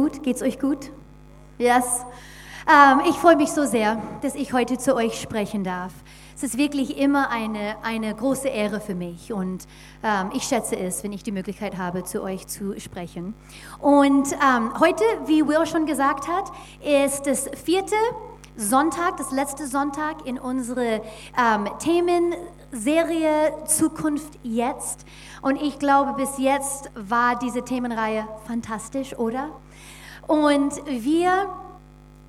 Gut, geht's euch gut? Yes. Ähm, ich freue mich so sehr, dass ich heute zu euch sprechen darf. Es ist wirklich immer eine, eine große Ehre für mich und ähm, ich schätze es, wenn ich die Möglichkeit habe, zu euch zu sprechen. Und ähm, heute, wie Will schon gesagt hat, ist das vierte Sonntag, das letzte Sonntag in unsere ähm, Themenserie Zukunft jetzt. Und ich glaube, bis jetzt war diese Themenreihe fantastisch, oder? Und wir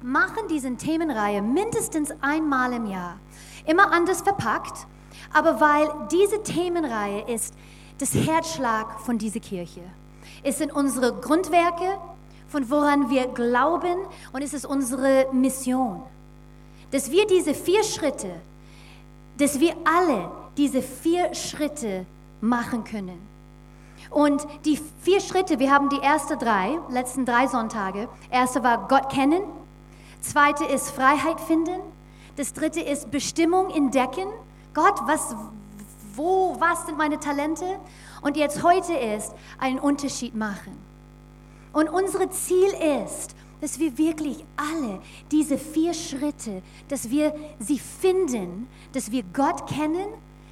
machen diese Themenreihe mindestens einmal im Jahr. Immer anders verpackt, aber weil diese Themenreihe ist das Herzschlag von dieser Kirche. Es sind unsere Grundwerke, von woran wir glauben und es ist unsere Mission. Dass wir diese vier Schritte, dass wir alle diese vier Schritte machen können. Und die vier Schritte, wir haben die ersten drei, letzten drei Sonntage. Erste war Gott kennen. Zweite ist Freiheit finden. Das dritte ist Bestimmung entdecken. Gott, was, wo, was sind meine Talente? Und jetzt heute ist einen Unterschied machen. Und unser Ziel ist, dass wir wirklich alle diese vier Schritte, dass wir sie finden, dass wir Gott kennen,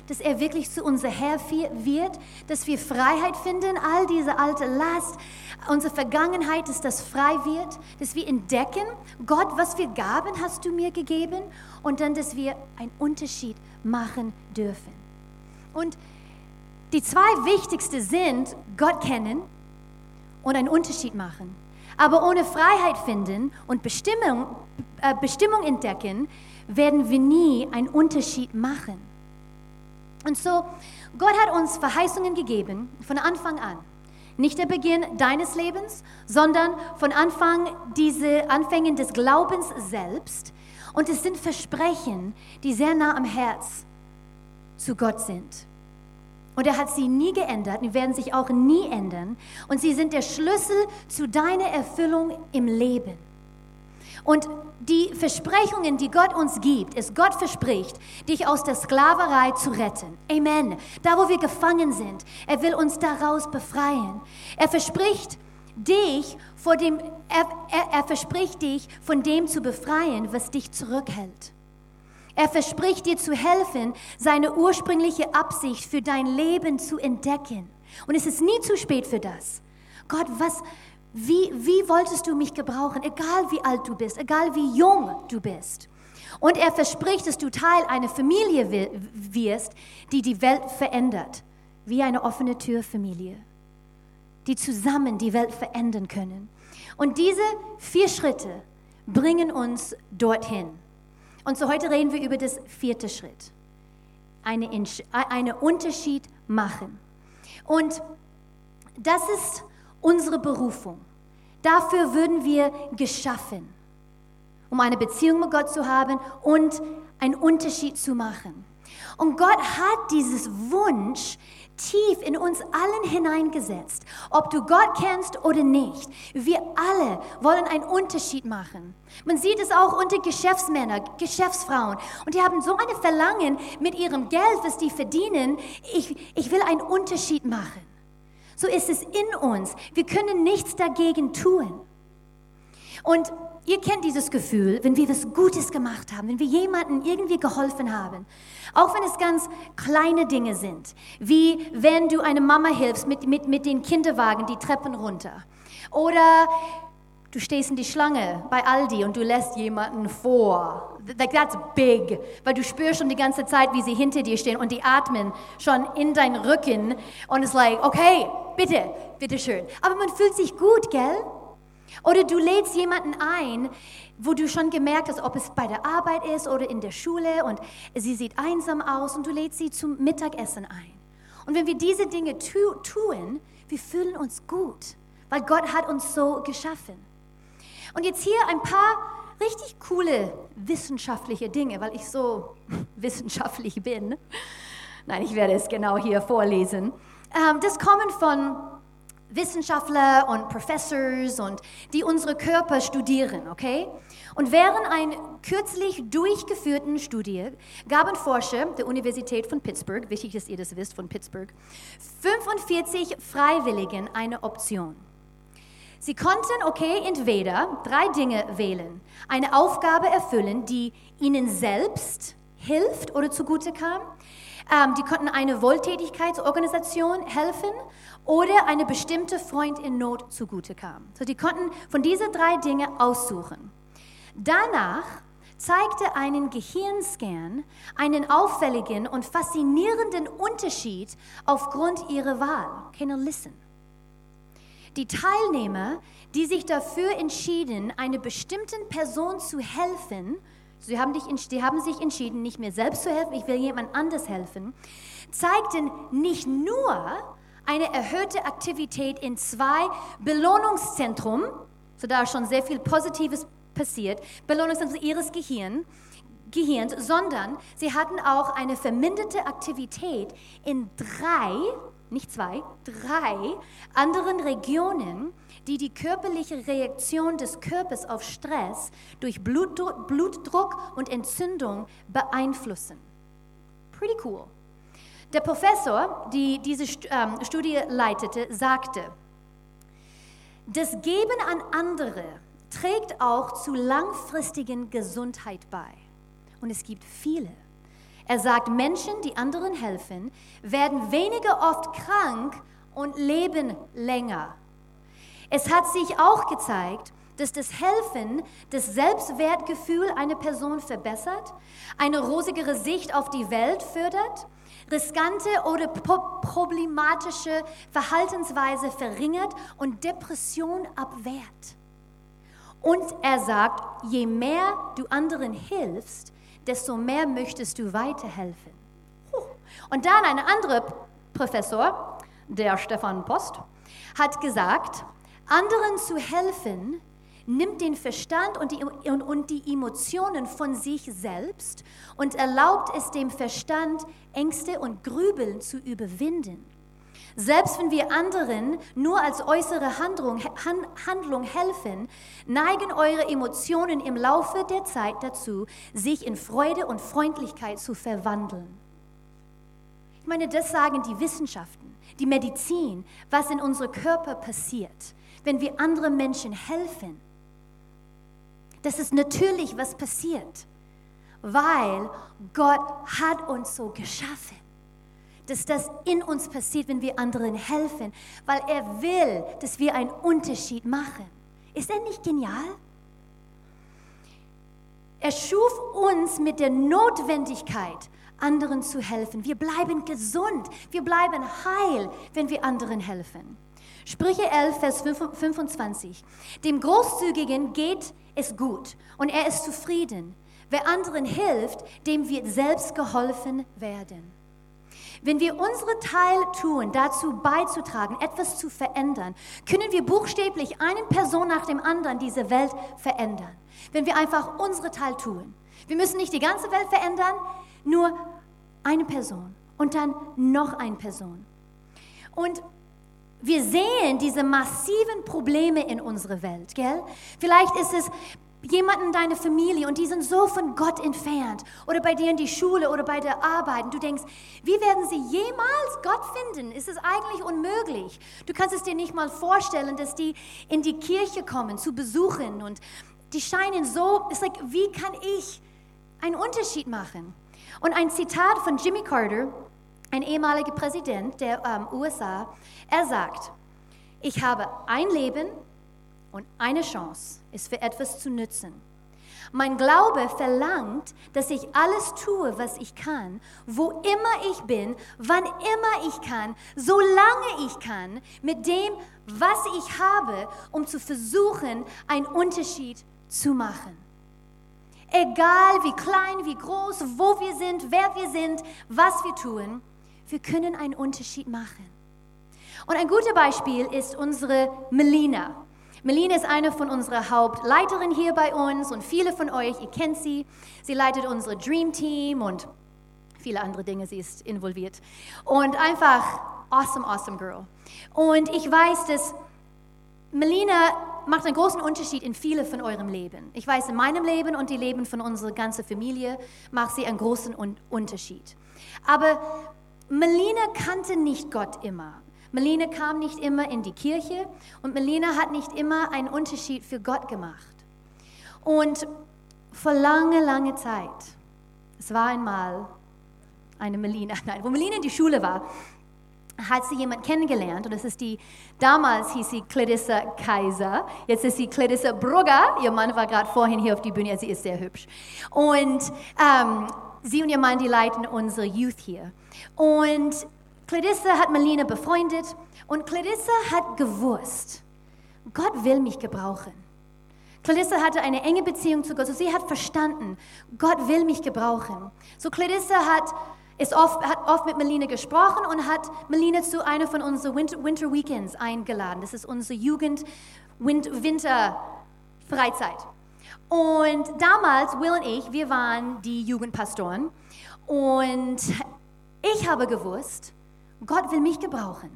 dass er wirklich zu unser Herr wird, dass wir Freiheit finden, all diese alte Last, unsere Vergangenheit, dass das frei wird, dass wir entdecken, Gott, was für Gaben hast du mir gegeben und dann, dass wir einen Unterschied machen dürfen. Und die zwei wichtigsten sind Gott kennen und einen Unterschied machen. Aber ohne Freiheit finden und Bestimmung, äh, Bestimmung entdecken, werden wir nie einen Unterschied machen. Und so, Gott hat uns Verheißungen gegeben von Anfang an. Nicht der Beginn deines Lebens, sondern von Anfang diese Anfängen des Glaubens selbst. Und es sind Versprechen, die sehr nah am Herz zu Gott sind. Und er hat sie nie geändert und werden sich auch nie ändern. Und sie sind der Schlüssel zu deiner Erfüllung im Leben. Und die Versprechungen, die Gott uns gibt, ist, Gott verspricht, dich aus der Sklaverei zu retten. Amen. Da, wo wir gefangen sind, er will uns daraus befreien. Er verspricht dich vor dem, er, er, er verspricht dich von dem zu befreien, was dich zurückhält. Er verspricht dir zu helfen, seine ursprüngliche Absicht für dein Leben zu entdecken. Und es ist nie zu spät für das. Gott, was, wie, wie wolltest du mich gebrauchen, egal wie alt du bist, egal wie jung du bist? Und er verspricht, dass du Teil einer Familie wirst, die die Welt verändert, wie eine offene Türfamilie, die zusammen die Welt verändern können. Und diese vier Schritte bringen uns dorthin. Und so heute reden wir über das vierte Schritt. Eine, eine Unterschied machen. Und das ist unsere Berufung. Dafür würden wir geschaffen, um eine Beziehung mit Gott zu haben und einen Unterschied zu machen. Und Gott hat dieses Wunsch tief in uns allen hineingesetzt, ob du Gott kennst oder nicht. Wir alle wollen einen Unterschied machen. Man sieht es auch unter Geschäftsmännern, Geschäftsfrauen. Und die haben so eine Verlangen mit ihrem Geld, was die verdienen. Ich, ich will einen Unterschied machen. So ist es in uns. Wir können nichts dagegen tun. Und ihr kennt dieses Gefühl, wenn wir was Gutes gemacht haben, wenn wir jemandem irgendwie geholfen haben. Auch wenn es ganz kleine Dinge sind, wie wenn du einer Mama hilfst mit, mit, mit den Kinderwagen die Treppen runter. Oder Du stehst in die Schlange bei Aldi und du lässt jemanden vor. Like that's big, weil du spürst schon die ganze Zeit, wie sie hinter dir stehen und die atmen schon in deinen Rücken und es like, okay, bitte, bitte schön. Aber man fühlt sich gut, gell? Oder du lädst jemanden ein, wo du schon gemerkt hast, ob es bei der Arbeit ist oder in der Schule und sie sieht einsam aus und du lädst sie zum Mittagessen ein. Und wenn wir diese Dinge tu tun, wir fühlen uns gut, weil Gott hat uns so geschaffen. Und jetzt hier ein paar richtig coole wissenschaftliche Dinge, weil ich so wissenschaftlich bin. Nein, ich werde es genau hier vorlesen. Ähm, das kommen von Wissenschaftler und Professors und die unsere Körper studieren, okay? Und während einer kürzlich durchgeführten Studie gaben Forscher der Universität von Pittsburgh, wichtig, dass ihr das wisst, von Pittsburgh, 45 Freiwilligen eine Option. Sie konnten, okay, entweder drei Dinge wählen. Eine Aufgabe erfüllen, die ihnen selbst hilft oder zugute kam. Ähm, die konnten eine Wohltätigkeitsorganisation helfen oder eine bestimmte Freund in Not zugute kam. So, die konnten von diesen drei Dinge aussuchen. Danach zeigte einen Gehirnscan einen auffälligen und faszinierenden Unterschied aufgrund ihrer Wahl. Can you listen? Die Teilnehmer, die sich dafür entschieden, einer bestimmten Person zu helfen, sie haben, dich, die haben sich entschieden, nicht mir selbst zu helfen, ich will jemand anders helfen, zeigten nicht nur eine erhöhte Aktivität in zwei Belohnungszentren, so da schon sehr viel Positives passiert, Belohnungszentren ihres Gehirn, Gehirns, sondern sie hatten auch eine verminderte Aktivität in drei, nicht zwei, drei anderen Regionen, die die körperliche Reaktion des Körpers auf Stress durch Blutdruck, Blutdruck und Entzündung beeinflussen. Pretty cool. Der Professor, die diese ähm, Studie leitete, sagte, das Geben an andere trägt auch zu langfristigen Gesundheit bei. Und es gibt viele. Er sagt, Menschen, die anderen helfen, werden weniger oft krank und leben länger. Es hat sich auch gezeigt, dass das Helfen das Selbstwertgefühl einer Person verbessert, eine rosigere Sicht auf die Welt fördert, riskante oder problematische Verhaltensweise verringert und Depression abwehrt. Und er sagt, je mehr du anderen hilfst, desto mehr möchtest du weiterhelfen. Und dann ein anderer Professor, der Stefan Post, hat gesagt, anderen zu helfen nimmt den Verstand und die, und, und die Emotionen von sich selbst und erlaubt es dem Verstand, Ängste und Grübeln zu überwinden. Selbst wenn wir anderen nur als äußere Handlung, Handlung helfen, neigen eure Emotionen im Laufe der Zeit dazu, sich in Freude und Freundlichkeit zu verwandeln. Ich meine, das sagen die Wissenschaften, die Medizin, was in unserem Körper passiert, wenn wir anderen Menschen helfen. Das ist natürlich, was passiert, weil Gott hat uns so geschaffen dass das in uns passiert, wenn wir anderen helfen, weil er will, dass wir einen Unterschied machen. Ist er nicht genial? Er schuf uns mit der Notwendigkeit, anderen zu helfen. Wir bleiben gesund, wir bleiben heil, wenn wir anderen helfen. Sprüche 11, Vers 25. Dem Großzügigen geht es gut und er ist zufrieden. Wer anderen hilft, dem wird selbst geholfen werden. Wenn wir unsere Teil tun, dazu beizutragen, etwas zu verändern, können wir buchstäblich eine Person nach dem anderen diese Welt verändern. Wenn wir einfach unsere Teil tun. Wir müssen nicht die ganze Welt verändern, nur eine Person und dann noch eine Person. Und wir sehen diese massiven Probleme in unserer Welt, gell? Vielleicht ist es jemanden in deiner Familie und die sind so von Gott entfernt oder bei dir in die Schule oder bei der Arbeit und du denkst, wie werden sie jemals Gott finden? Ist es eigentlich unmöglich? Du kannst es dir nicht mal vorstellen, dass die in die Kirche kommen zu besuchen und die scheinen so, ist like, wie kann ich einen Unterschied machen? Und ein Zitat von Jimmy Carter, ein ehemaliger Präsident der ähm, USA, er sagt, ich habe ein Leben und eine Chance ist für etwas zu nützen. Mein Glaube verlangt, dass ich alles tue, was ich kann, wo immer ich bin, wann immer ich kann, solange ich kann, mit dem, was ich habe, um zu versuchen, einen Unterschied zu machen. Egal wie klein, wie groß, wo wir sind, wer wir sind, was wir tun, wir können einen Unterschied machen. Und ein gutes Beispiel ist unsere Melina. Melina ist eine von unserer Hauptleiterinnen hier bei uns und viele von euch, ihr kennt sie. Sie leitet unsere Dream Team und viele andere Dinge, sie ist involviert. Und einfach awesome, awesome girl. Und ich weiß, dass Melina macht einen großen Unterschied in viele von eurem Leben. Ich weiß, in meinem Leben und dem Leben von unserer ganzen Familie macht sie einen großen Unterschied. Aber Melina kannte nicht Gott immer. Melina kam nicht immer in die Kirche und Melina hat nicht immer einen Unterschied für Gott gemacht. Und vor lange, lange Zeit, es war einmal eine Melina, nein, wo Melina in die Schule war, hat sie jemand kennengelernt und das ist die, damals hieß sie Clarissa Kaiser, jetzt ist sie Clarissa Brugger, ihr Mann war gerade vorhin hier auf die Bühne, sie ist sehr hübsch. Und ähm, sie und ihr Mann, die leiten unsere Youth hier. Und Clarissa hat Melina befreundet und Clarissa hat gewusst, Gott will mich gebrauchen. Clarissa hatte eine enge Beziehung zu Gott. So sie hat verstanden, Gott will mich gebrauchen. So Clarissa hat, ist oft, hat oft mit Melina gesprochen und hat Melina zu einer von unseren Winter, Winter Weekends eingeladen. Das ist unsere Jugend Winter Freizeit. Und damals, Will und ich, wir waren die Jugendpastoren. Und ich habe gewusst, Gott will mich gebrauchen.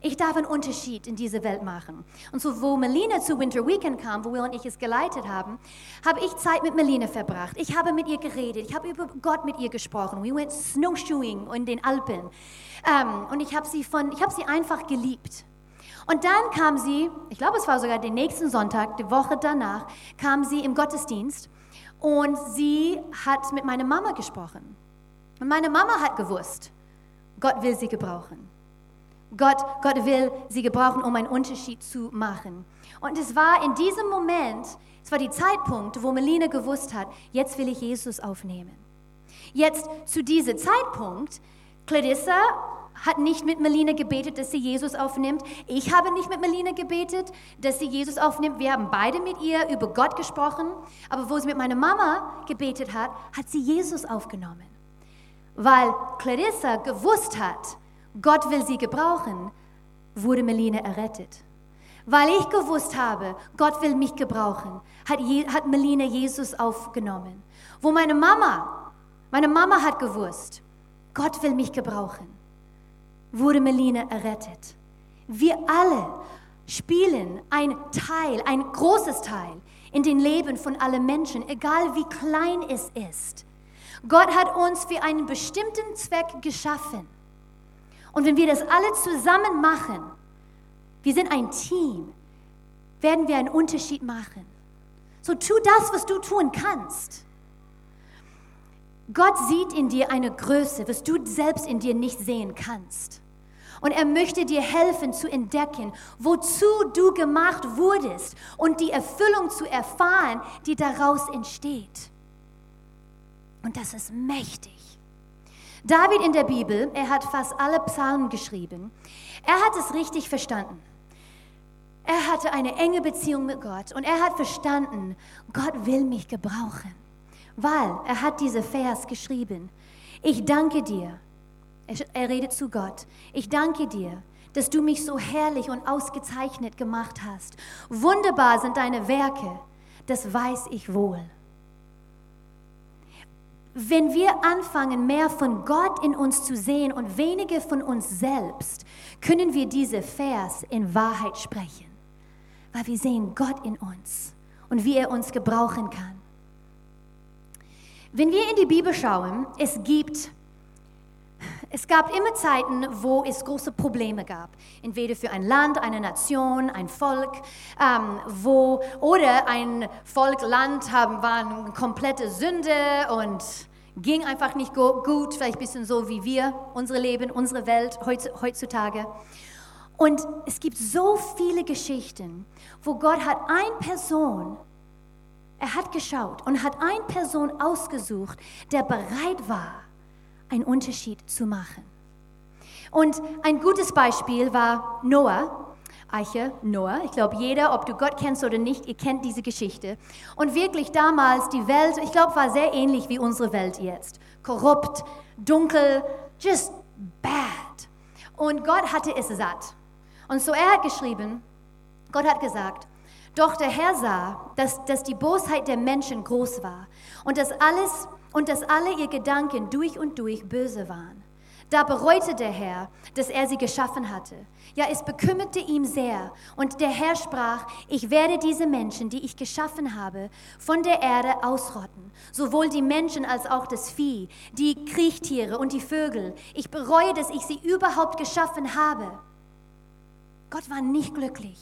Ich darf einen Unterschied in dieser Welt machen. Und so, wo Melina zu Winter Weekend kam, wo Will und ich es geleitet haben, habe ich Zeit mit Melina verbracht. Ich habe mit ihr geredet. Ich habe über Gott mit ihr gesprochen. We went snowshoeing in den Alpen. Ähm, und ich habe sie, von, ich habe sie einfach geliebt. Und dann kam sie, ich glaube, es war sogar den nächsten Sonntag, die Woche danach, kam sie im Gottesdienst und sie hat mit meiner Mama gesprochen. Und meine Mama hat gewusst, Gott will sie gebrauchen. Gott, Gott will sie gebrauchen, um einen Unterschied zu machen. Und es war in diesem Moment, es war der Zeitpunkt, wo Melina gewusst hat, jetzt will ich Jesus aufnehmen. Jetzt zu diesem Zeitpunkt, Clarissa hat nicht mit Melina gebetet, dass sie Jesus aufnimmt. Ich habe nicht mit Melina gebetet, dass sie Jesus aufnimmt. Wir haben beide mit ihr über Gott gesprochen. Aber wo sie mit meiner Mama gebetet hat, hat sie Jesus aufgenommen. Weil Clarissa gewusst hat, Gott will sie gebrauchen, wurde Melina errettet. Weil ich gewusst habe, Gott will mich gebrauchen, hat, Je hat Melina Jesus aufgenommen. Wo meine Mama, meine Mama hat gewusst, Gott will mich gebrauchen, wurde Melina errettet. Wir alle spielen ein Teil, ein großes Teil in den Leben von allen Menschen, egal wie klein es ist. Gott hat uns für einen bestimmten Zweck geschaffen. Und wenn wir das alle zusammen machen, wir sind ein Team, werden wir einen Unterschied machen. So tu das, was du tun kannst. Gott sieht in dir eine Größe, was du selbst in dir nicht sehen kannst. Und er möchte dir helfen zu entdecken, wozu du gemacht wurdest und die Erfüllung zu erfahren, die daraus entsteht. Und das ist mächtig. David in der Bibel, er hat fast alle Psalmen geschrieben. Er hat es richtig verstanden. Er hatte eine enge Beziehung mit Gott und er hat verstanden, Gott will mich gebrauchen, weil er hat diese Vers geschrieben. Ich danke dir. Er redet zu Gott. Ich danke dir, dass du mich so herrlich und ausgezeichnet gemacht hast. Wunderbar sind deine Werke, das weiß ich wohl. Wenn wir anfangen, mehr von Gott in uns zu sehen und weniger von uns selbst, können wir diese Vers in Wahrheit sprechen, weil wir sehen Gott in uns und wie er uns gebrauchen kann. Wenn wir in die Bibel schauen, es gibt es gab immer Zeiten, wo es große Probleme gab. Entweder für ein Land, eine Nation, ein Volk, ähm, wo, oder ein Volk, Land haben, waren komplette Sünde und ging einfach nicht gut, vielleicht ein bisschen so wie wir, unsere Leben, unsere Welt heutzutage. Und es gibt so viele Geschichten, wo Gott hat eine Person, er hat geschaut und hat eine Person ausgesucht, der bereit war, einen Unterschied zu machen. Und ein gutes Beispiel war Noah. Eiche, Noah. Ich glaube, jeder, ob du Gott kennst oder nicht, ihr kennt diese Geschichte. Und wirklich damals, die Welt, ich glaube, war sehr ähnlich wie unsere Welt jetzt. Korrupt, dunkel, just bad. Und Gott hatte es satt. Und so er hat geschrieben, Gott hat gesagt, doch der Herr sah, dass, dass die Bosheit der Menschen groß war und dass alles und dass alle ihr Gedanken durch und durch böse waren. Da bereute der Herr, dass er sie geschaffen hatte. Ja, es bekümmerte ihm sehr. Und der Herr sprach, ich werde diese Menschen, die ich geschaffen habe, von der Erde ausrotten. Sowohl die Menschen als auch das Vieh, die Kriechtiere und die Vögel. Ich bereue, dass ich sie überhaupt geschaffen habe. Gott war nicht glücklich.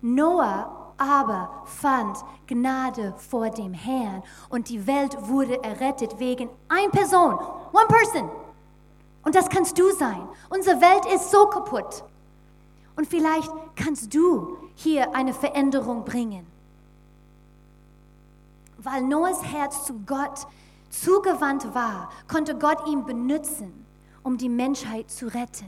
Noah aber fand Gnade vor dem Herrn und die Welt wurde errettet wegen ein Person, one person. Und das kannst du sein. Unsere Welt ist so kaputt. Und vielleicht kannst du hier eine Veränderung bringen. Weil Noahs Herz zu Gott zugewandt war, konnte Gott ihn benutzen, um die Menschheit zu retten.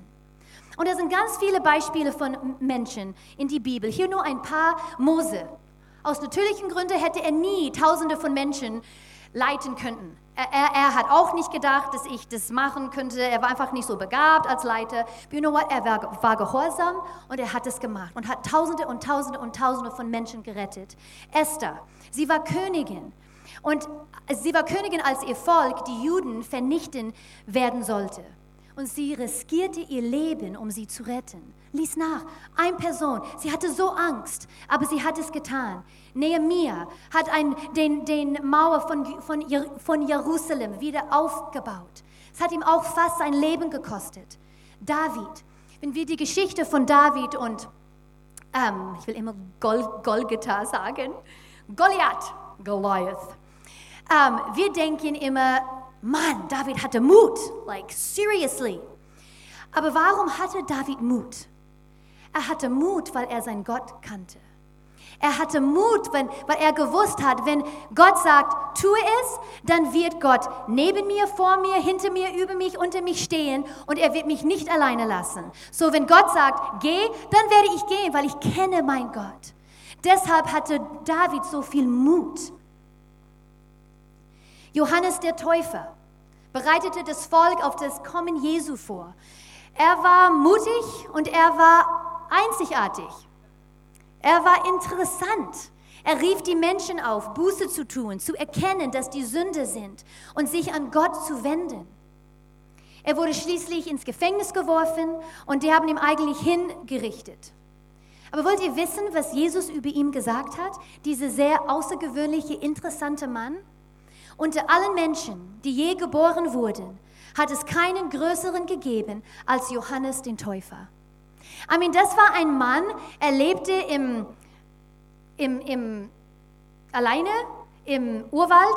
Und es sind ganz viele Beispiele von Menschen in die Bibel. Hier nur ein paar. Mose. Aus natürlichen Gründen hätte er nie Tausende von Menschen leiten können. Er, er, hat auch nicht gedacht, dass ich das machen könnte. Er war einfach nicht so begabt als Leiter. But you know what? Er war, war gehorsam und er hat es gemacht und hat Tausende und Tausende und Tausende von Menschen gerettet. Esther, sie war Königin. Und sie war Königin, als ihr Volk, die Juden, vernichten werden sollte und sie riskierte ihr Leben, um sie zu retten. Lies nach, eine Person, sie hatte so Angst, aber sie hat es getan. Nehemiah hat ein, den, den Mauer von, von, von Jerusalem wieder aufgebaut. Es hat ihm auch fast sein Leben gekostet. David, wenn wir die Geschichte von David und, ähm, ich will immer Gol, Golgotha sagen, Goliath, Goliath. Ähm, wir denken immer, Mann, David hatte Mut, like seriously. Aber warum hatte David Mut? Er hatte Mut, weil er seinen Gott kannte. Er hatte Mut, wenn, weil er gewusst hat, wenn Gott sagt, tue es, dann wird Gott neben mir, vor mir, hinter mir, über mich, unter mich stehen und er wird mich nicht alleine lassen. So, wenn Gott sagt, geh, dann werde ich gehen, weil ich kenne mein Gott. Deshalb hatte David so viel Mut. Johannes der Täufer bereitete das Volk auf das Kommen Jesu vor. Er war mutig und er war einzigartig. Er war interessant. Er rief die Menschen auf, Buße zu tun, zu erkennen, dass die Sünde sind und sich an Gott zu wenden. Er wurde schließlich ins Gefängnis geworfen und die haben ihn eigentlich hingerichtet. Aber wollt ihr wissen, was Jesus über ihn gesagt hat? Dieser sehr außergewöhnliche, interessante Mann? Unter allen Menschen, die je geboren wurden, hat es keinen größeren gegeben als Johannes den Täufer. I mean, das war ein Mann, er lebte im, im, im, alleine im Urwald,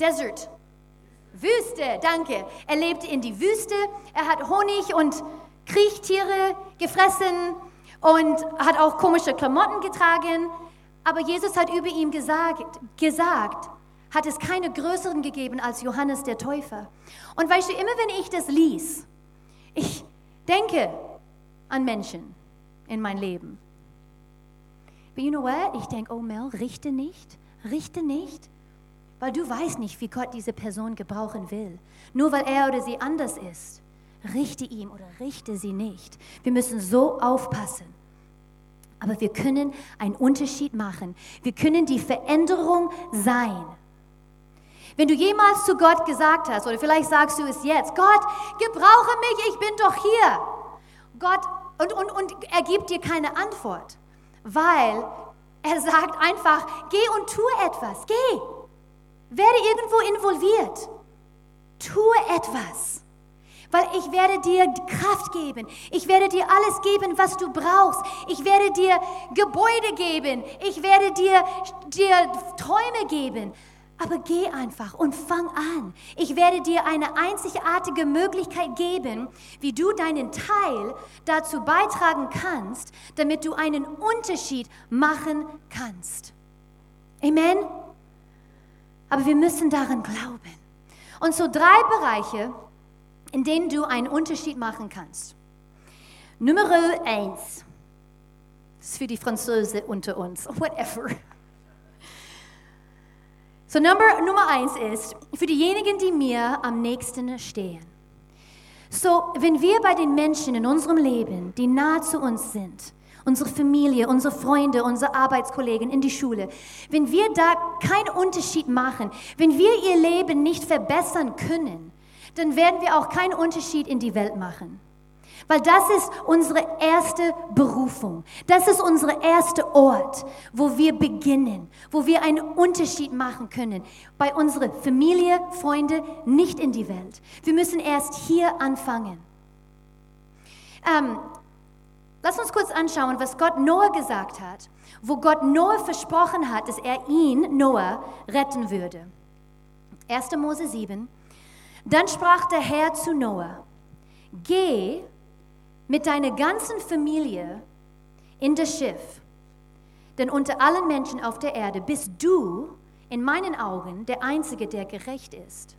Desert, Wüste, danke. Er lebte in die Wüste, er hat Honig und Kriechtiere gefressen und hat auch komische Klamotten getragen. Aber Jesus hat über ihn gesagt, gesagt hat es keine größeren gegeben als Johannes der Täufer. Und weißt du, immer wenn ich das lies, ich denke an Menschen in mein Leben. But you know what? Ich denke, oh Mel, richte nicht, richte nicht, weil du weißt nicht, wie Gott diese Person gebrauchen will. Nur weil er oder sie anders ist. Richte ihm oder richte sie nicht. Wir müssen so aufpassen. Aber wir können einen Unterschied machen. Wir können die Veränderung sein. Wenn du jemals zu Gott gesagt hast, oder vielleicht sagst du es jetzt, Gott, gebrauche mich, ich bin doch hier. Gott, und, und, und er gibt dir keine Antwort, weil er sagt einfach, geh und tue etwas, geh. Werde irgendwo involviert. Tue etwas. Weil ich werde dir Kraft geben. Ich werde dir alles geben, was du brauchst. Ich werde dir Gebäude geben. Ich werde dir, dir Träume geben. Aber geh einfach und fang an. Ich werde dir eine einzigartige Möglichkeit geben, wie du deinen Teil dazu beitragen kannst, damit du einen Unterschied machen kannst. Amen. Aber wir müssen daran glauben. Und so drei Bereiche, in denen du einen Unterschied machen kannst. Nummer eins. Das ist für die Französe unter uns. Whatever. So Nummer, Nummer eins ist, für diejenigen, die mir am nächsten stehen. So, wenn wir bei den Menschen in unserem Leben, die nahe zu uns sind, unsere Familie, unsere Freunde, unsere Arbeitskollegen in die Schule, wenn wir da keinen Unterschied machen, wenn wir ihr Leben nicht verbessern können, dann werden wir auch keinen Unterschied in die Welt machen. Weil das ist unsere erste Berufung. Das ist unser erster Ort, wo wir beginnen, wo wir einen Unterschied machen können. Bei unserer Familie, Freunde, nicht in die Welt. Wir müssen erst hier anfangen. Ähm, Lass uns kurz anschauen, was Gott Noah gesagt hat, wo Gott Noah versprochen hat, dass er ihn, Noah, retten würde. 1. Mose 7. Dann sprach der Herr zu Noah, geh mit deiner ganzen Familie in das Schiff, denn unter allen Menschen auf der Erde bist du in meinen Augen der Einzige, der gerecht ist.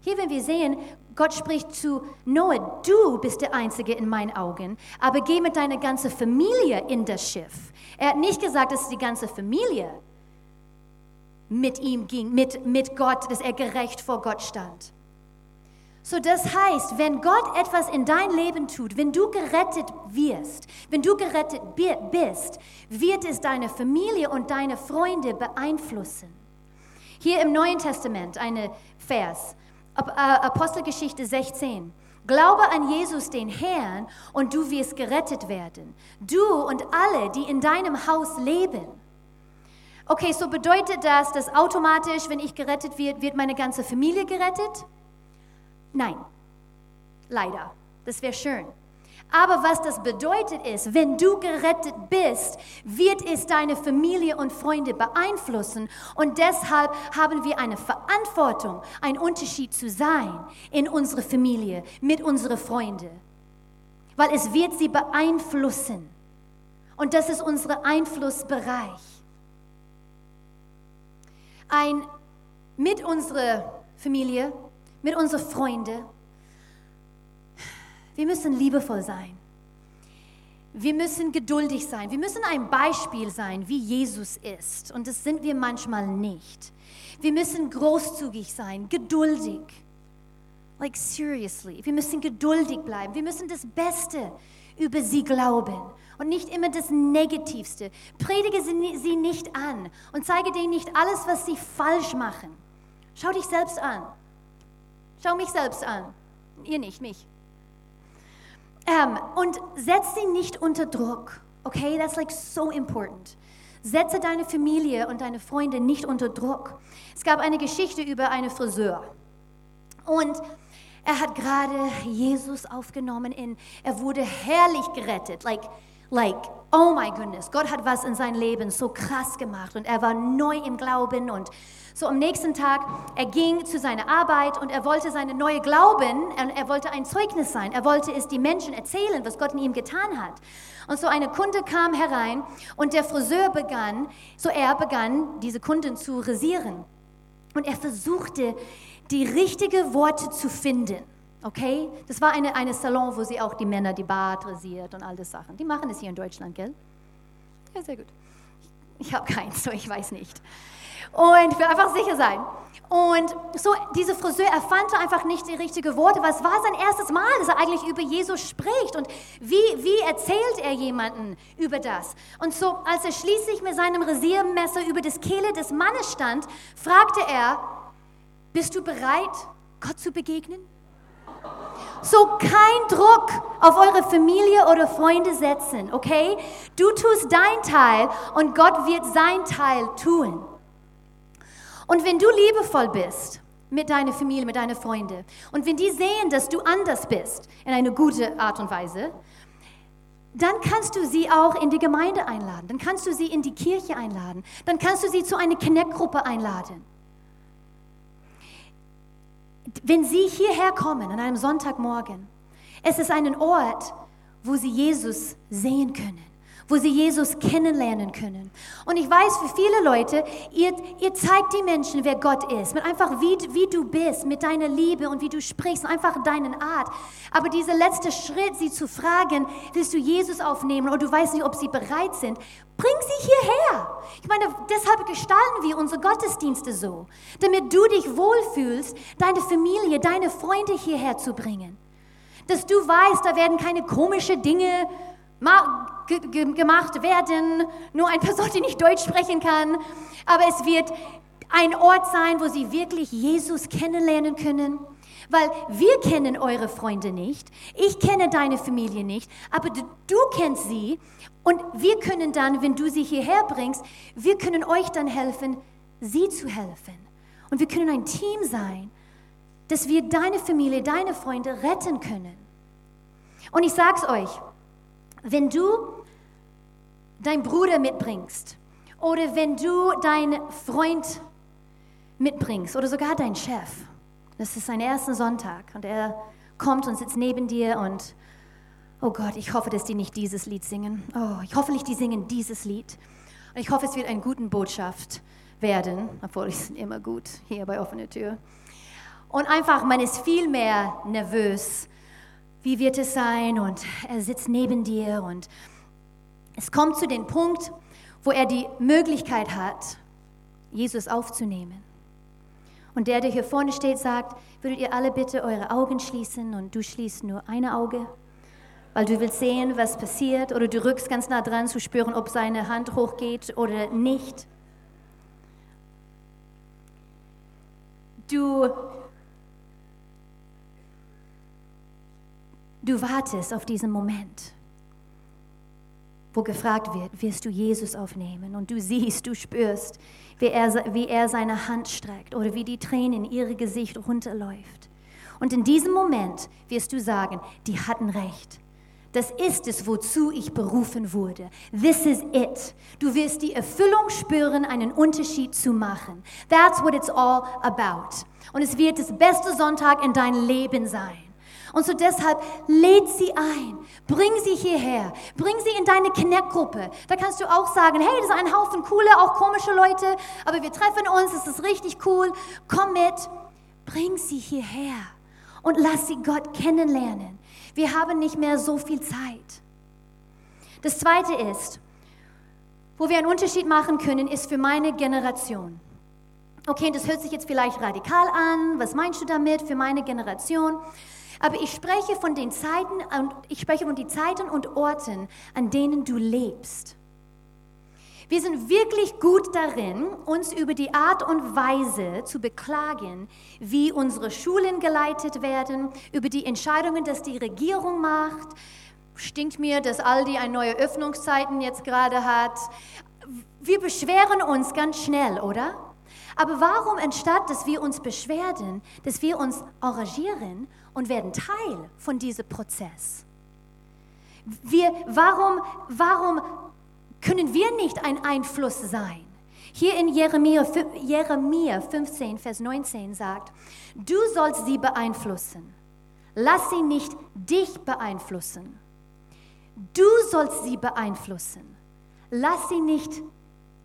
Hier, wenn wir sehen, Gott spricht zu Noah, du bist der Einzige in meinen Augen, aber geh mit deiner ganzen Familie in das Schiff. Er hat nicht gesagt, dass die ganze Familie mit ihm ging, mit, mit Gott, dass er gerecht vor Gott stand. So, das heißt, wenn Gott etwas in dein Leben tut, wenn du gerettet wirst, wenn du gerettet bist, wird es deine Familie und deine Freunde beeinflussen. Hier im Neuen Testament eine Vers, äh, Apostelgeschichte 16. Glaube an Jesus, den Herrn, und du wirst gerettet werden. Du und alle, die in deinem Haus leben. Okay, so bedeutet das, dass automatisch, wenn ich gerettet werde, wird meine ganze Familie gerettet? Nein, leider. Das wäre schön. Aber was das bedeutet ist, wenn du gerettet bist, wird es deine Familie und Freunde beeinflussen. Und deshalb haben wir eine Verantwortung, ein Unterschied zu sein in unserer Familie, mit unseren Freunden. Weil es wird sie beeinflussen. Und das ist unser Einflussbereich. Ein, mit unserer Familie, mit unseren Freunden, wir müssen liebevoll sein. Wir müssen geduldig sein. Wir müssen ein Beispiel sein, wie Jesus ist. Und das sind wir manchmal nicht. Wir müssen großzügig sein, geduldig. Like seriously. Wir müssen geduldig bleiben. Wir müssen das Beste über sie glauben und nicht immer das Negativste. Predige sie nicht an und zeige denen nicht alles, was sie falsch machen. Schau dich selbst an. Schau mich selbst an. Ihr nicht, mich. Ähm, und setz sie nicht unter Druck. Okay, that's like so important. Setze deine Familie und deine Freunde nicht unter Druck. Es gab eine Geschichte über einen Friseur. Und er hat gerade Jesus aufgenommen in, er wurde herrlich gerettet. Like, like, oh my goodness, Gott hat was in sein Leben so krass gemacht und er war neu im Glauben und so am nächsten Tag, er ging zu seiner Arbeit und er wollte seine neue Glauben, er wollte ein Zeugnis sein, er wollte es die Menschen erzählen, was Gott in ihm getan hat. Und so eine Kunde kam herein und der Friseur begann, so er begann, diese Kunden zu rasieren. Und er versuchte, die richtigen Worte zu finden. Okay? Das war eine, eine Salon, wo sie auch die Männer die Bart rasiert und all das Sachen. Die machen es hier in Deutschland, gell? Ja, sehr gut. Ich habe keins, so ich weiß nicht. Und ich will einfach sicher sein. Und so, diese Friseur, er fand einfach nicht die richtigen Worte, Was war sein erstes Mal, dass er eigentlich über Jesus spricht. Und wie, wie erzählt er jemanden über das? Und so, als er schließlich mit seinem Rasiermesser über das Kehle des Mannes stand, fragte er, bist du bereit, Gott zu begegnen? So kein Druck auf eure Familie oder Freunde setzen, okay? Du tust dein Teil und Gott wird sein Teil tun. Und wenn du liebevoll bist mit deiner Familie, mit deinen Freunden und wenn die sehen, dass du anders bist in eine gute Art und Weise, dann kannst du sie auch in die Gemeinde einladen, dann kannst du sie in die Kirche einladen, dann kannst du sie zu einer Connect-Gruppe einladen. Wenn sie hierher kommen an einem Sonntagmorgen, es ist ein Ort, wo sie Jesus sehen können wo sie Jesus kennenlernen können. Und ich weiß, für viele Leute, ihr, ihr zeigt die Menschen, wer Gott ist, mit einfach wie, wie du bist, mit deiner Liebe und wie du sprichst, einfach deinen Art. Aber dieser letzte Schritt, sie zu fragen, willst du Jesus aufnehmen oder du weißt nicht, ob sie bereit sind, bring sie hierher. Ich meine, deshalb gestalten wir unsere Gottesdienste so, damit du dich wohlfühlst, deine Familie, deine Freunde hierher zu bringen. Dass du weißt, da werden keine komischen Dinge gemacht werden. Nur eine Person, die nicht Deutsch sprechen kann. Aber es wird ein Ort sein, wo sie wirklich Jesus kennenlernen können. Weil wir kennen eure Freunde nicht, ich kenne deine Familie nicht, aber du, du kennst sie und wir können dann, wenn du sie hierher bringst, wir können euch dann helfen, sie zu helfen. Und wir können ein Team sein, dass wir deine Familie, deine Freunde retten können. Und ich sag's euch, wenn du deinen Bruder mitbringst oder wenn du deinen Freund mitbringst oder sogar deinen Chef, das ist sein erster Sonntag und er kommt und sitzt neben dir und oh Gott, ich hoffe, dass die nicht dieses Lied singen. Oh, ich hoffe nicht, die singen dieses Lied. Und ich hoffe, es wird eine gute Botschaft werden, obwohl ich es immer gut hier bei offener Tür. Und einfach, man ist viel mehr nervös. Wie wird es sein? Und er sitzt neben dir und es kommt zu dem Punkt, wo er die Möglichkeit hat, Jesus aufzunehmen. Und der, der hier vorne steht, sagt, würdet ihr alle bitte eure Augen schließen und du schließt nur ein Auge, weil du willst sehen, was passiert oder du rückst ganz nah dran zu spüren, ob seine Hand hochgeht oder nicht. Du, du wartest auf diesen Moment wo gefragt wird, wirst du Jesus aufnehmen? Und du siehst, du spürst, wie er, wie er seine Hand streckt oder wie die Tränen in ihr Gesicht runterläuft. Und in diesem Moment wirst du sagen, die hatten recht. Das ist es, wozu ich berufen wurde. This is it. Du wirst die Erfüllung spüren, einen Unterschied zu machen. That's what it's all about. Und es wird das beste Sonntag in deinem Leben sein. Und so deshalb lädt sie ein, bring sie hierher, bring sie in deine Connect-Gruppe. Da kannst du auch sagen, hey, das ist ein Haufen coole, auch komische Leute, aber wir treffen uns, es ist richtig cool, komm mit, bring sie hierher und lass sie Gott kennenlernen. Wir haben nicht mehr so viel Zeit. Das Zweite ist, wo wir einen Unterschied machen können, ist für meine Generation. Okay, das hört sich jetzt vielleicht radikal an. Was meinst du damit für meine Generation? Aber ich spreche von den Zeiten und ich spreche von den Zeiten und Orten, an denen du lebst. Wir sind wirklich gut darin, uns über die Art und Weise zu beklagen, wie unsere Schulen geleitet werden, über die Entscheidungen, dass die Regierung macht. Stinkt mir, dass Aldi eine neue Öffnungszeiten jetzt gerade hat. Wir beschweren uns ganz schnell, oder? Aber warum, anstatt dass wir uns beschweren, dass wir uns arrangieren und werden Teil von diesem Prozess. Wir, warum, warum können wir nicht ein Einfluss sein? Hier in Jeremia, Jeremia 15, Vers 19 sagt, du sollst sie beeinflussen. Lass sie nicht dich beeinflussen. Du sollst sie beeinflussen. Lass sie nicht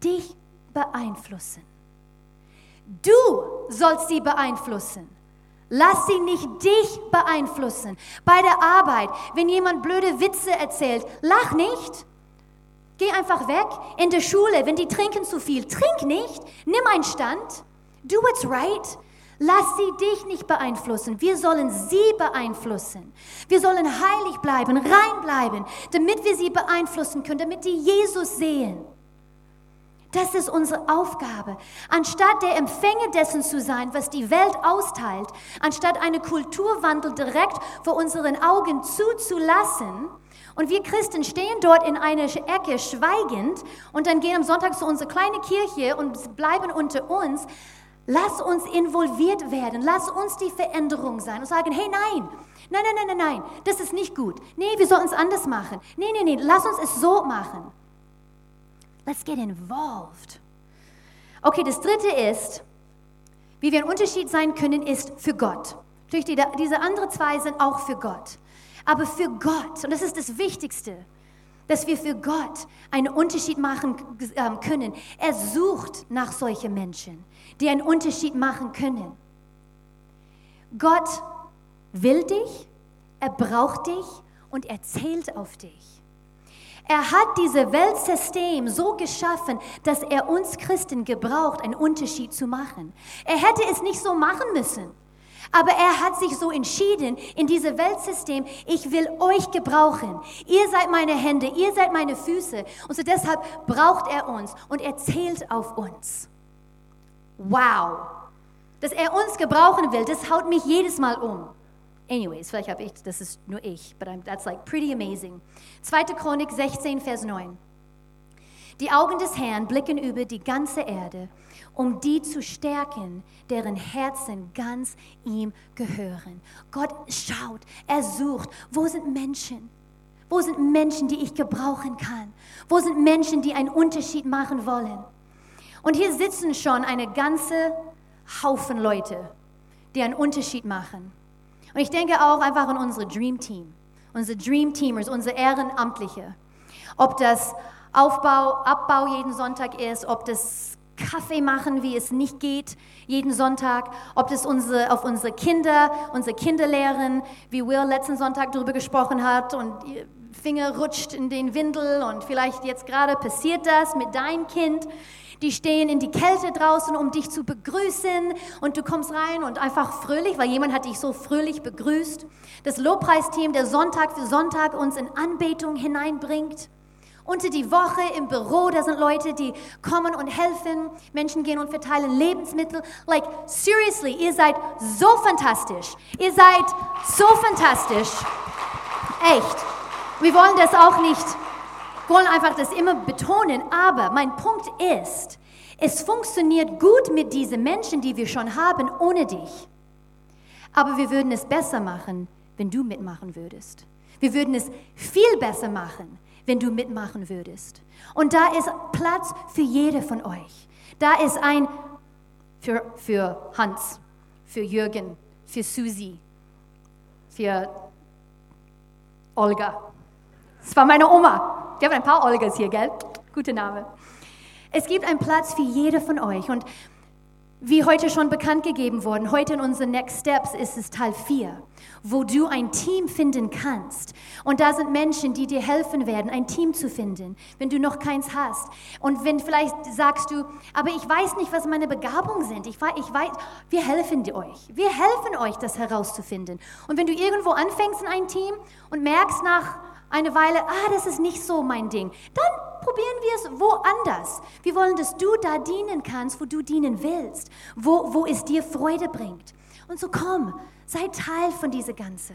dich beeinflussen. Du sollst sie beeinflussen. Lass sie nicht dich beeinflussen. Bei der Arbeit, wenn jemand blöde Witze erzählt, lach nicht. Geh einfach weg. In der Schule, wenn die trinken zu viel, trink nicht. Nimm einen Stand. Do what's right. Lass sie dich nicht beeinflussen. Wir sollen sie beeinflussen. Wir sollen heilig bleiben, rein bleiben, damit wir sie beeinflussen können, damit die Jesus sehen. Das ist unsere Aufgabe. Anstatt der Empfänger dessen zu sein, was die Welt austeilt, anstatt einen Kulturwandel direkt vor unseren Augen zuzulassen, und wir Christen stehen dort in einer Ecke schweigend und dann gehen am Sonntag zu unserer kleinen Kirche und bleiben unter uns. Lass uns involviert werden. Lass uns die Veränderung sein und sagen, hey, nein, nein, nein, nein, nein, das ist nicht gut. Nee, wir sollten es anders machen. Nee, nee, nee, lass uns es so machen. Let's get involved. Okay, das dritte ist, wie wir ein Unterschied sein können, ist für Gott. Durch die, diese anderen zwei sind auch für Gott. Aber für Gott, und das ist das Wichtigste, dass wir für Gott einen Unterschied machen ähm, können. Er sucht nach solchen Menschen, die einen Unterschied machen können. Gott will dich, er braucht dich und er zählt auf dich. Er hat diese Weltsystem so geschaffen, dass er uns Christen gebraucht, einen Unterschied zu machen. Er hätte es nicht so machen müssen. Aber er hat sich so entschieden in diesem Weltsystem, ich will euch gebrauchen. Ihr seid meine Hände, ihr seid meine Füße. Und so deshalb braucht er uns und er zählt auf uns. Wow. Dass er uns gebrauchen will, das haut mich jedes Mal um. Anyways, vielleicht habe ich, das ist nur ich, but I'm, that's like pretty amazing. 2. Chronik 16, Vers 9. Die Augen des Herrn blicken über die ganze Erde, um die zu stärken, deren Herzen ganz ihm gehören. Gott schaut, er sucht, wo sind Menschen? Wo sind Menschen, die ich gebrauchen kann? Wo sind Menschen, die einen Unterschied machen wollen? Und hier sitzen schon eine ganze Haufen Leute, die einen Unterschied machen. Und ich denke auch einfach an unsere Dream Team, unsere Dream Teamers, unsere Ehrenamtliche. Ob das Aufbau, Abbau jeden Sonntag ist, ob das Kaffee machen, wie es nicht geht, jeden Sonntag, ob das unsere, auf unsere Kinder, unsere Kinderlehrerin, wie Will letzten Sonntag darüber gesprochen hat und Finger rutscht in den Windel und vielleicht jetzt gerade passiert das mit deinem Kind. Die stehen in die Kälte draußen, um dich zu begrüßen und du kommst rein und einfach fröhlich, weil jemand hat dich so fröhlich begrüßt. Das Lobpreisteam, der Sonntag für Sonntag uns in Anbetung hineinbringt. Unter die Woche im Büro, da sind Leute, die kommen und helfen. Menschen gehen und verteilen Lebensmittel. Like, seriously, ihr seid so fantastisch. Ihr seid so fantastisch. Echt. Wir wollen das auch nicht, wollen einfach das immer betonen. Aber mein Punkt ist, es funktioniert gut mit diesen Menschen, die wir schon haben, ohne dich. Aber wir würden es besser machen, wenn du mitmachen würdest. Wir würden es viel besser machen, wenn du mitmachen würdest. Und da ist Platz für jede von euch. Da ist ein für, für Hans, für Jürgen, für Susi, für Olga. Das war meine Oma. Ich habe ein paar Olgas hier, gell? Guter Name. Es gibt einen Platz für jede von euch. Und wie heute schon bekannt gegeben worden, heute in unseren Next Steps ist es Teil 4, wo du ein Team finden kannst. Und da sind Menschen, die dir helfen werden, ein Team zu finden, wenn du noch keins hast. Und wenn vielleicht sagst du, aber ich weiß nicht, was meine Begabungen sind. Ich ich weiß, wir helfen dir euch. Wir helfen euch, das herauszufinden. Und wenn du irgendwo anfängst in ein Team und merkst nach eine Weile, ah, das ist nicht so mein Ding, dann probieren wir es woanders. Wir wollen, dass du da dienen kannst, wo du dienen willst, wo, wo es dir Freude bringt. Und so komm, sei Teil von dieser Ganze.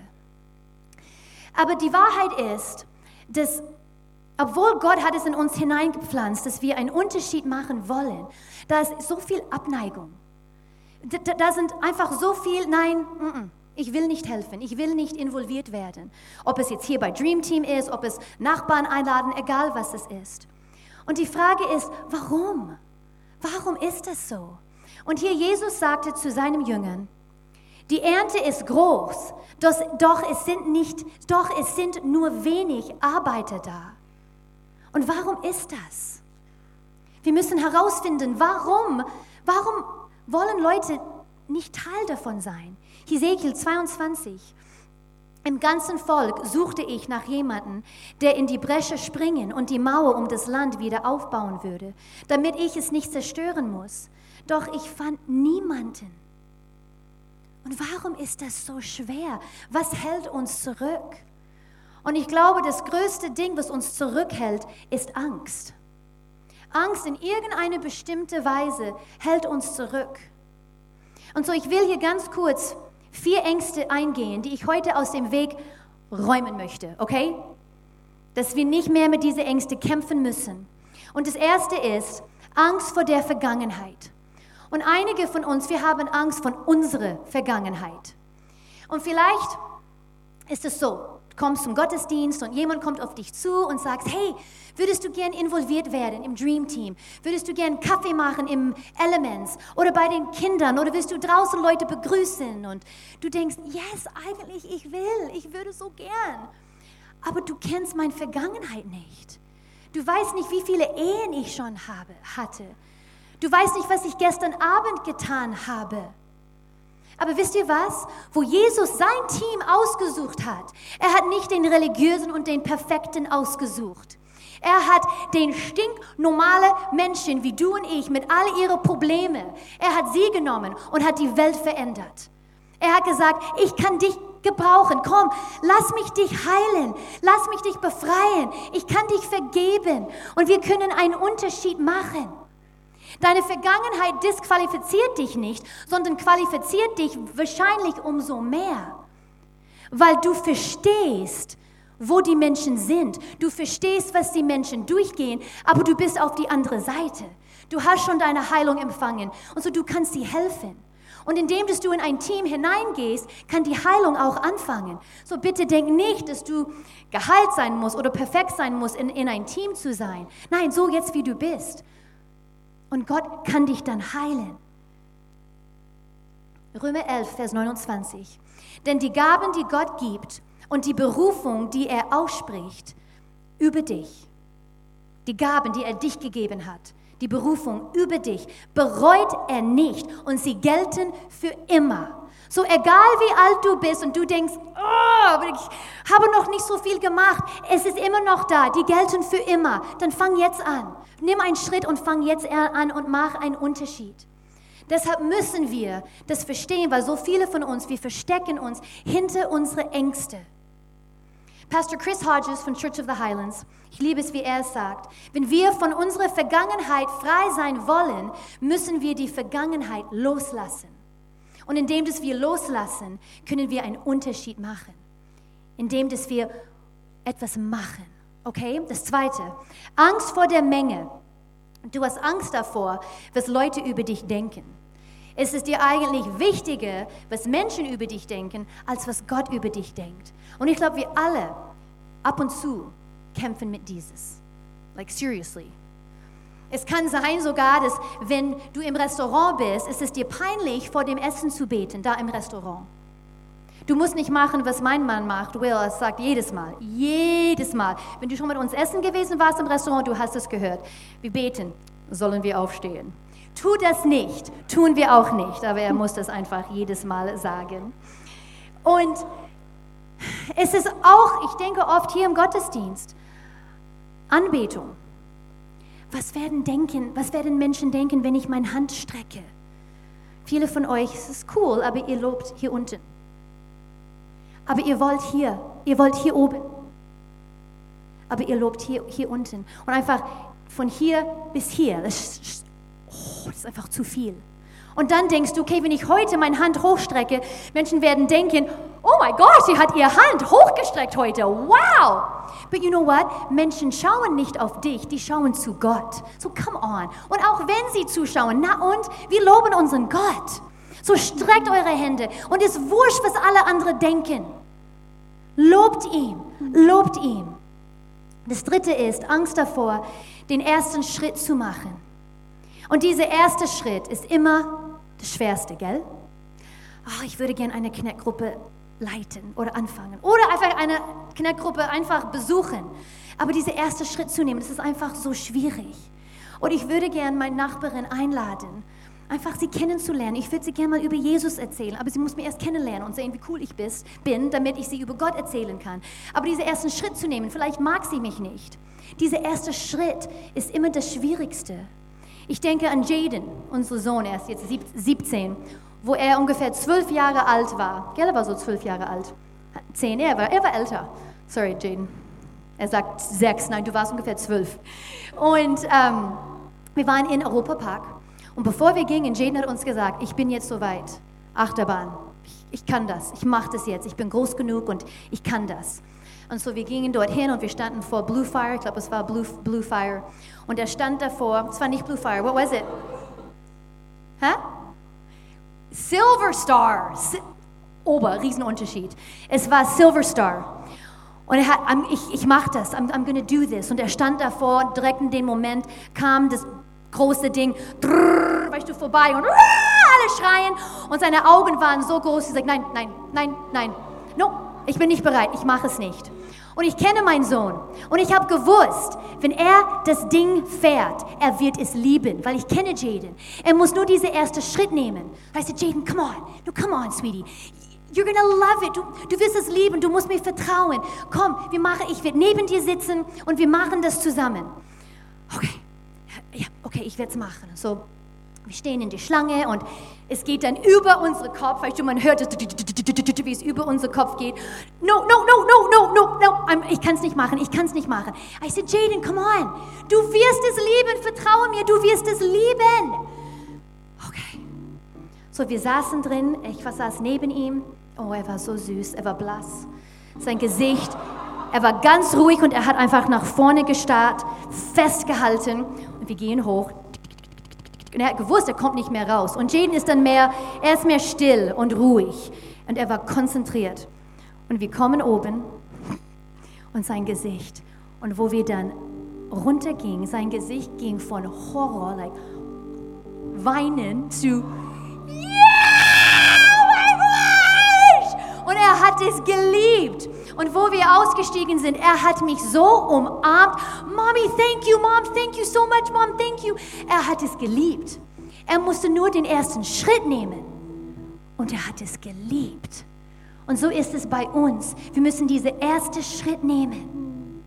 Aber die Wahrheit ist, dass obwohl Gott hat es in uns hineingepflanzt, dass wir einen Unterschied machen wollen, da ist so viel Abneigung. Da, da sind einfach so viel, nein, mm -mm. Ich will nicht helfen, ich will nicht involviert werden. Ob es jetzt hier bei Dream Team ist, ob es Nachbarn einladen, egal was es ist. Und die Frage ist, warum? Warum ist es so? Und hier Jesus sagte zu seinen Jüngern, die Ernte ist groß, doch es sind nicht, doch es sind nur wenig Arbeiter da. Und warum ist das? Wir müssen herausfinden, warum, warum wollen Leute nicht Teil davon sein? Hesekiel 22. Im ganzen Volk suchte ich nach jemandem, der in die Bresche springen und die Mauer um das Land wieder aufbauen würde, damit ich es nicht zerstören muss. Doch ich fand niemanden. Und warum ist das so schwer? Was hält uns zurück? Und ich glaube, das größte Ding, was uns zurückhält, ist Angst. Angst in irgendeine bestimmte Weise hält uns zurück. Und so, ich will hier ganz kurz vier Ängste eingehen, die ich heute aus dem Weg räumen möchte, okay? Dass wir nicht mehr mit diesen Ängsten kämpfen müssen. Und das erste ist Angst vor der Vergangenheit. Und einige von uns, wir haben Angst von unserer Vergangenheit. Und vielleicht ist es so, Du kommst zum Gottesdienst und jemand kommt auf dich zu und sagt, hey, würdest du gern involviert werden im Dream Team? Würdest du gern Kaffee machen im Elements oder bei den Kindern oder willst du draußen Leute begrüßen? Und du denkst, yes, eigentlich ich will, ich würde so gern. Aber du kennst meine Vergangenheit nicht. Du weißt nicht, wie viele Ehen ich schon habe, hatte. Du weißt nicht, was ich gestern Abend getan habe. Aber wisst ihr was? Wo Jesus sein Team ausgesucht hat, er hat nicht den religiösen und den perfekten ausgesucht. Er hat den stinknormale Menschen wie du und ich mit all ihren Problemen, er hat sie genommen und hat die Welt verändert. Er hat gesagt, ich kann dich gebrauchen. Komm, lass mich dich heilen. Lass mich dich befreien. Ich kann dich vergeben. Und wir können einen Unterschied machen. Deine Vergangenheit disqualifiziert dich nicht, sondern qualifiziert dich wahrscheinlich umso mehr, weil du verstehst, wo die Menschen sind. Du verstehst, was die Menschen durchgehen, aber du bist auf die andere Seite. Du hast schon deine Heilung empfangen und so du kannst sie helfen. Und indem dass du in ein Team hineingehst, kann die Heilung auch anfangen. So bitte denk nicht, dass du geheilt sein musst oder perfekt sein musst, in, in ein Team zu sein. Nein, so jetzt wie du bist. Und Gott kann dich dann heilen. Römer 11, Vers 29. Denn die Gaben, die Gott gibt und die Berufung, die er ausspricht über dich, die Gaben, die er dich gegeben hat, die Berufung über dich, bereut er nicht und sie gelten für immer. So egal wie alt du bist und du denkst, oh, ich habe noch nicht so viel gemacht, es ist immer noch da, die gelten für immer. Dann fang jetzt an. Nimm einen Schritt und fang jetzt an und mach einen Unterschied. Deshalb müssen wir das verstehen, weil so viele von uns, wir verstecken uns hinter unsere Ängste. Pastor Chris Hodges von Church of the Highlands, ich liebe es, wie er es sagt, wenn wir von unserer Vergangenheit frei sein wollen, müssen wir die Vergangenheit loslassen. Und indem dass wir loslassen, können wir einen Unterschied machen. Indem dass wir etwas machen. Okay? Das zweite, Angst vor der Menge. Du hast Angst davor, was Leute über dich denken. Es ist dir eigentlich wichtiger, was Menschen über dich denken, als was Gott über dich denkt. Und ich glaube, wir alle ab und zu kämpfen mit dieses. Like seriously. Es kann sein sogar, dass wenn du im Restaurant bist, ist es dir peinlich, vor dem Essen zu beten, da im Restaurant. Du musst nicht machen, was mein Mann macht. Will, es sagt jedes Mal, jedes Mal. Wenn du schon mit uns essen gewesen warst im Restaurant, du hast es gehört. Wir beten, sollen wir aufstehen. Tu das nicht, tun wir auch nicht, aber er muss das einfach jedes Mal sagen. Und es ist auch, ich denke oft hier im Gottesdienst, Anbetung. Was werden denken, was werden Menschen denken, wenn ich meine Hand strecke? Viele von euch, es ist cool, aber ihr lobt hier unten. Aber ihr wollt hier, ihr wollt hier oben. Aber ihr lobt hier, hier unten. Und einfach von hier bis hier, das oh, das ist einfach zu viel. Und dann denkst du, okay, wenn ich heute meine Hand hochstrecke, Menschen werden denken, oh mein Gott, sie hat ihre Hand hochgestreckt heute. Wow! But you know what? Menschen schauen nicht auf dich, die schauen zu Gott. So come on. Und auch wenn sie zuschauen, na und? Wir loben unseren Gott. So streckt eure Hände und ist wurscht, was alle anderen denken. Lobt ihn, lobt ihn. Das dritte ist Angst davor, den ersten Schritt zu machen. Und dieser erste Schritt ist immer das Schwerste, gell? Ach, ich würde gerne eine Kneckgruppe leiten oder anfangen. Oder einfach eine Kneckgruppe einfach besuchen. Aber dieser erste Schritt zu nehmen, das ist einfach so schwierig. Und ich würde gerne meine Nachbarin einladen, einfach sie kennenzulernen. Ich würde sie gerne mal über Jesus erzählen, aber sie muss mir erst kennenlernen und sehen, wie cool ich bin, damit ich sie über Gott erzählen kann. Aber diesen ersten Schritt zu nehmen, vielleicht mag sie mich nicht. Dieser erste Schritt ist immer das Schwierigste. Ich denke an Jaden, unser Sohn, er ist jetzt 17, wo er ungefähr zwölf Jahre alt war. Gell, er war so zwölf Jahre alt. Zehn, er war, er war älter. Sorry, Jaden. Er sagt sechs, nein, du warst ungefähr zwölf. Und ähm, wir waren in Europapark. Und bevor wir gingen, Jaden hat uns gesagt, ich bin jetzt soweit. Achterbahn. Ich, ich kann das. Ich mache das jetzt. Ich bin groß genug und ich kann das. Und so wir gingen dorthin und wir standen vor Blue Fire, ich glaube es war Blue, Blue Fire. Und er stand davor, es war nicht Blue Fire, what was it? Hä? Silver Star. Ober, Riesenunterschied. Es war Silver Star. Und er hat, ich, ich mache das, I'm, I'm gonna do this. Und er stand davor, direkt in dem Moment kam das große Ding, drrr, weißt du, vorbei und alle schreien. Und seine Augen waren so groß, sie sagt, nein, nein, nein, nein, no, ich bin nicht bereit, ich mache es nicht. Und ich kenne meinen Sohn. Und ich habe gewusst, wenn er das Ding fährt, er wird es lieben, weil ich kenne Jaden. Er muss nur diesen ersten Schritt nehmen. I said, Jaden, come on. No, come on, sweetie. You're gonna love it. Du, du wirst es lieben. Du musst mir vertrauen. Komm, wir machen, ich werde neben dir sitzen und wir machen das zusammen. Okay. Ja, okay, ich werde es machen. So, wir stehen in die Schlange und es geht dann über unsere Kopf, weißt du, man hört wie es über unseren Kopf geht. No, no, no, no, no, no, no, ich kann es nicht machen, ich kann es nicht machen. I said, Jaden, come on, du wirst es lieben, vertraue mir, du wirst es lieben. Okay. So, wir saßen drin, ich saß neben ihm. Oh, er war so süß, er war blass. Sein Gesicht, er war ganz ruhig und er hat einfach nach vorne gestarrt, festgehalten und wir gehen hoch er hat gewusst, er kommt nicht mehr raus. Und Jaden ist dann mehr, er ist mehr still und ruhig. Und er war konzentriert. Und wir kommen oben und sein Gesicht. Und wo wir dann runtergingen, sein Gesicht ging von Horror, like weinen zu Und er hat es geliebt. Und wo wir ausgestiegen sind, er hat mich so umarmt. Mommy, thank you, Mom, thank you so much, Mom, thank you. Er hat es geliebt. Er musste nur den ersten Schritt nehmen. Und er hat es geliebt. Und so ist es bei uns. Wir müssen diesen ersten Schritt nehmen,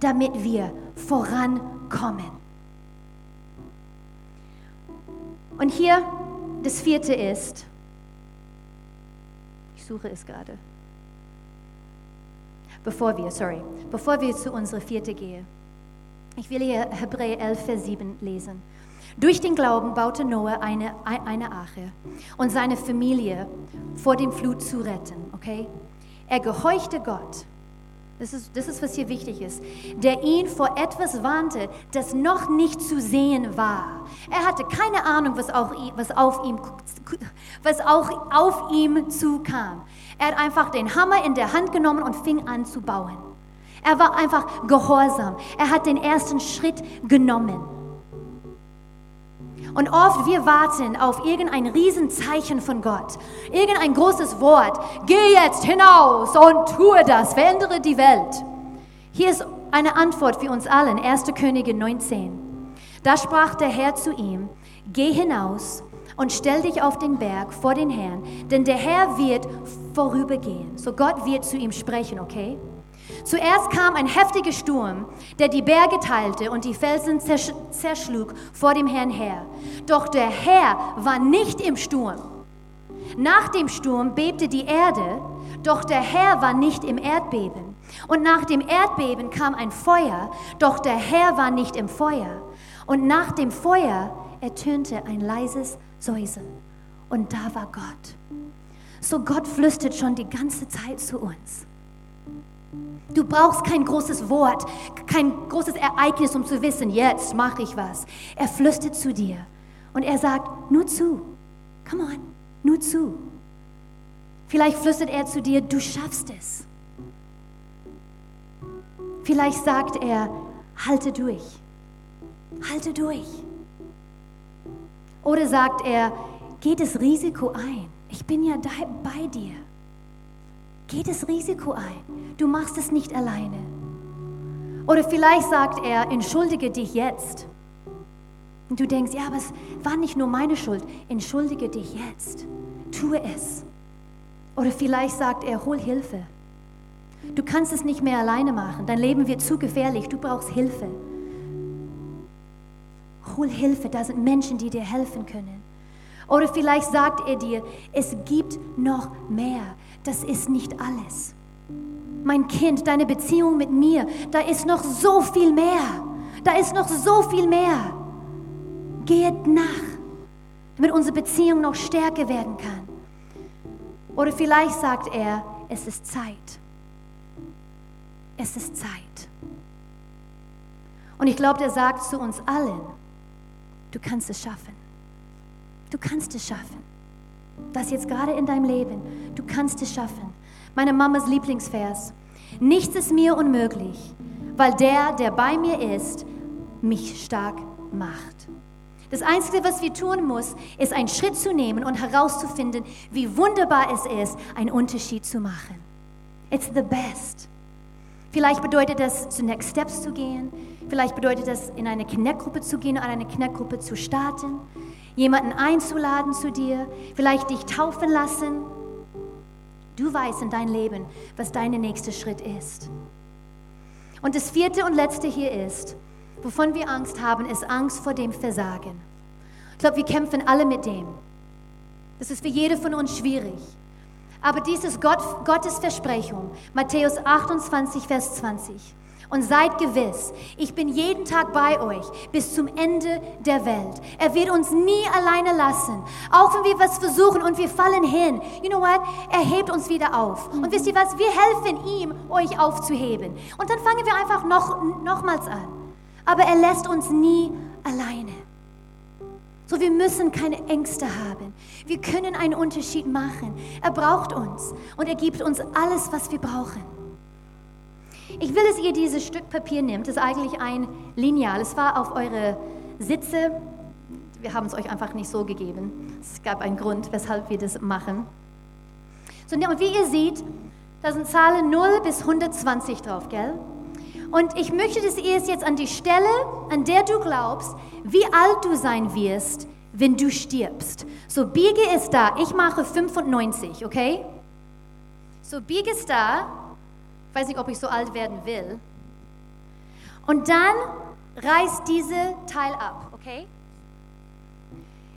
damit wir vorankommen. Und hier das vierte ist, ich suche es gerade. Bevor wir, sorry, bevor wir zu unserer vierte gehen. Ich will hier Hebräer 11, Vers 7 lesen. Durch den Glauben baute Noah eine, eine Arche und seine Familie vor dem Flut zu retten. Okay? Er gehorchte Gott das ist, das ist, was hier wichtig ist. Der ihn vor etwas warnte, das noch nicht zu sehen war. Er hatte keine Ahnung, was, auch, was, auf, ihm, was auch auf ihm zukam. Er hat einfach den Hammer in der Hand genommen und fing an zu bauen. Er war einfach gehorsam. Er hat den ersten Schritt genommen. Und oft wir warten auf irgendein Riesenzeichen von Gott, irgendein großes Wort. Geh jetzt hinaus und tue das, verändere die Welt. Hier ist eine Antwort für uns allen, 1. Könige 19. Da sprach der Herr zu ihm, geh hinaus und stell dich auf den Berg vor den Herrn, denn der Herr wird vorübergehen. So Gott wird zu ihm sprechen, okay? Zuerst kam ein heftiger Sturm, der die Berge teilte und die Felsen zerschlug vor dem Herrn her. Doch der Herr war nicht im Sturm. Nach dem Sturm bebte die Erde, doch der Herr war nicht im Erdbeben. Und nach dem Erdbeben kam ein Feuer, doch der Herr war nicht im Feuer. Und nach dem Feuer ertönte ein leises Säusen. Und da war Gott. So Gott flüstert schon die ganze Zeit zu uns. Du brauchst kein großes Wort, kein großes Ereignis, um zu wissen, jetzt mache ich was. Er flüstert zu dir und er sagt, nur zu. Come on, nur zu. Vielleicht flüstert er zu dir, du schaffst es. Vielleicht sagt er, halte durch. Halte durch. Oder sagt er, geh das Risiko ein. Ich bin ja bei dir. Geh das Risiko ein. Du machst es nicht alleine. Oder vielleicht sagt er, entschuldige dich jetzt. Und du denkst, ja, aber es war nicht nur meine Schuld. Entschuldige dich jetzt. Tue es. Oder vielleicht sagt er, hol Hilfe. Du kannst es nicht mehr alleine machen. Dein Leben wird zu gefährlich. Du brauchst Hilfe. Hol Hilfe. Da sind Menschen, die dir helfen können. Oder vielleicht sagt er dir, es gibt noch mehr das ist nicht alles. Mein Kind, deine Beziehung mit mir, da ist noch so viel mehr. Da ist noch so viel mehr. Geht nach, damit unsere Beziehung noch stärker werden kann. Oder vielleicht sagt er, es ist Zeit. Es ist Zeit. Und ich glaube, er sagt zu uns allen, du kannst es schaffen. Du kannst es schaffen. Das jetzt gerade in deinem Leben. Du kannst es schaffen. Meine Mamas Lieblingsvers. Nichts ist mir unmöglich, weil der, der bei mir ist, mich stark macht. Das Einzige, was wir tun müssen, ist einen Schritt zu nehmen und herauszufinden, wie wunderbar es ist, einen Unterschied zu machen. It's the best. Vielleicht bedeutet das, zu Next Steps zu gehen. Vielleicht bedeutet das, in eine Connect-Gruppe zu gehen oder eine Connect-Gruppe zu starten jemanden einzuladen zu dir, vielleicht dich taufen lassen. Du weißt in dein Leben, was dein nächster Schritt ist. Und das vierte und letzte hier ist, wovon wir Angst haben, ist Angst vor dem Versagen. Ich glaube, wir kämpfen alle mit dem. Das ist für jede von uns schwierig. Aber dies ist Gott, Gottes Versprechung. Matthäus 28, Vers 20 und seid gewiss, ich bin jeden Tag bei euch bis zum Ende der Welt. Er wird uns nie alleine lassen. Auch wenn wir was versuchen und wir fallen hin. You know what? Er hebt uns wieder auf. Und wisst ihr was? Wir helfen ihm, euch aufzuheben. Und dann fangen wir einfach noch, nochmals an. Aber er lässt uns nie alleine. So, wir müssen keine Ängste haben. Wir können einen Unterschied machen. Er braucht uns und er gibt uns alles, was wir brauchen. Ich will, dass ihr dieses Stück Papier nehmt. Das ist eigentlich ein Lineal. Es war auf eure Sitze. Wir haben es euch einfach nicht so gegeben. Es gab einen Grund, weshalb wir das machen. So, und wie ihr seht, da sind Zahlen 0 bis 120 drauf, gell? Und ich möchte, dass ihr es jetzt an die Stelle, an der du glaubst, wie alt du sein wirst, wenn du stirbst. So, biege es da. Ich mache 95, okay? So, biege es da. Ich weiß nicht, ob ich so alt werden will. Und dann reiß diese Teil ab, okay?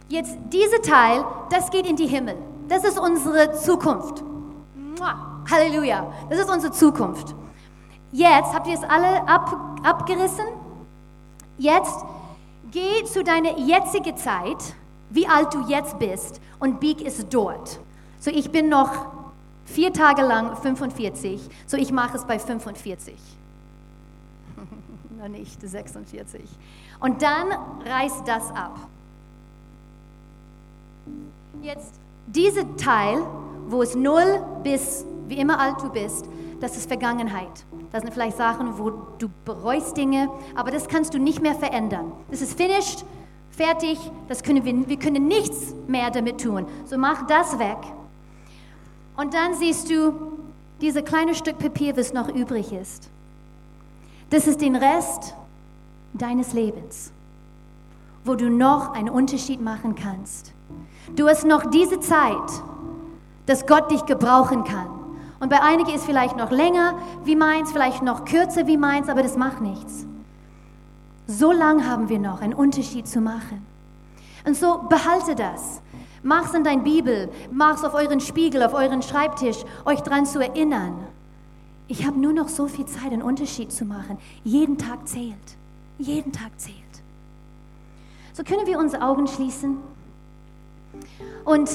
Jetzt, diese Teil, das geht in die Himmel. Das ist unsere Zukunft. Halleluja. Das ist unsere Zukunft. Jetzt habt ihr es alle ab, abgerissen. Jetzt geh zu deiner jetzigen Zeit, wie alt du jetzt bist, und bieg es dort. So, ich bin noch vier Tage lang 45, so ich mache es bei 45. Noch nicht 46. Und dann reiß das ab. Jetzt dieser Teil, wo es 0 bis wie immer alt du bist, das ist Vergangenheit. Das sind vielleicht Sachen, wo du bereust Dinge, aber das kannst du nicht mehr verändern. Das ist finished, fertig, das können wir, wir können nichts mehr damit tun. So mach das weg. Und dann siehst du dieses kleine Stück Papier, was noch übrig ist. Das ist den Rest deines Lebens, wo du noch einen Unterschied machen kannst. Du hast noch diese Zeit, dass Gott dich gebrauchen kann. Und bei einigen ist vielleicht noch länger wie meins, vielleicht noch kürzer wie meins, aber das macht nichts. So lang haben wir noch, einen Unterschied zu machen. Und so behalte das. Mach's in dein Bibel, mach's auf euren Spiegel, auf euren Schreibtisch, euch dran zu erinnern. Ich habe nur noch so viel Zeit, einen Unterschied zu machen. Jeden Tag zählt. Jeden Tag zählt. So können wir unsere Augen schließen. Und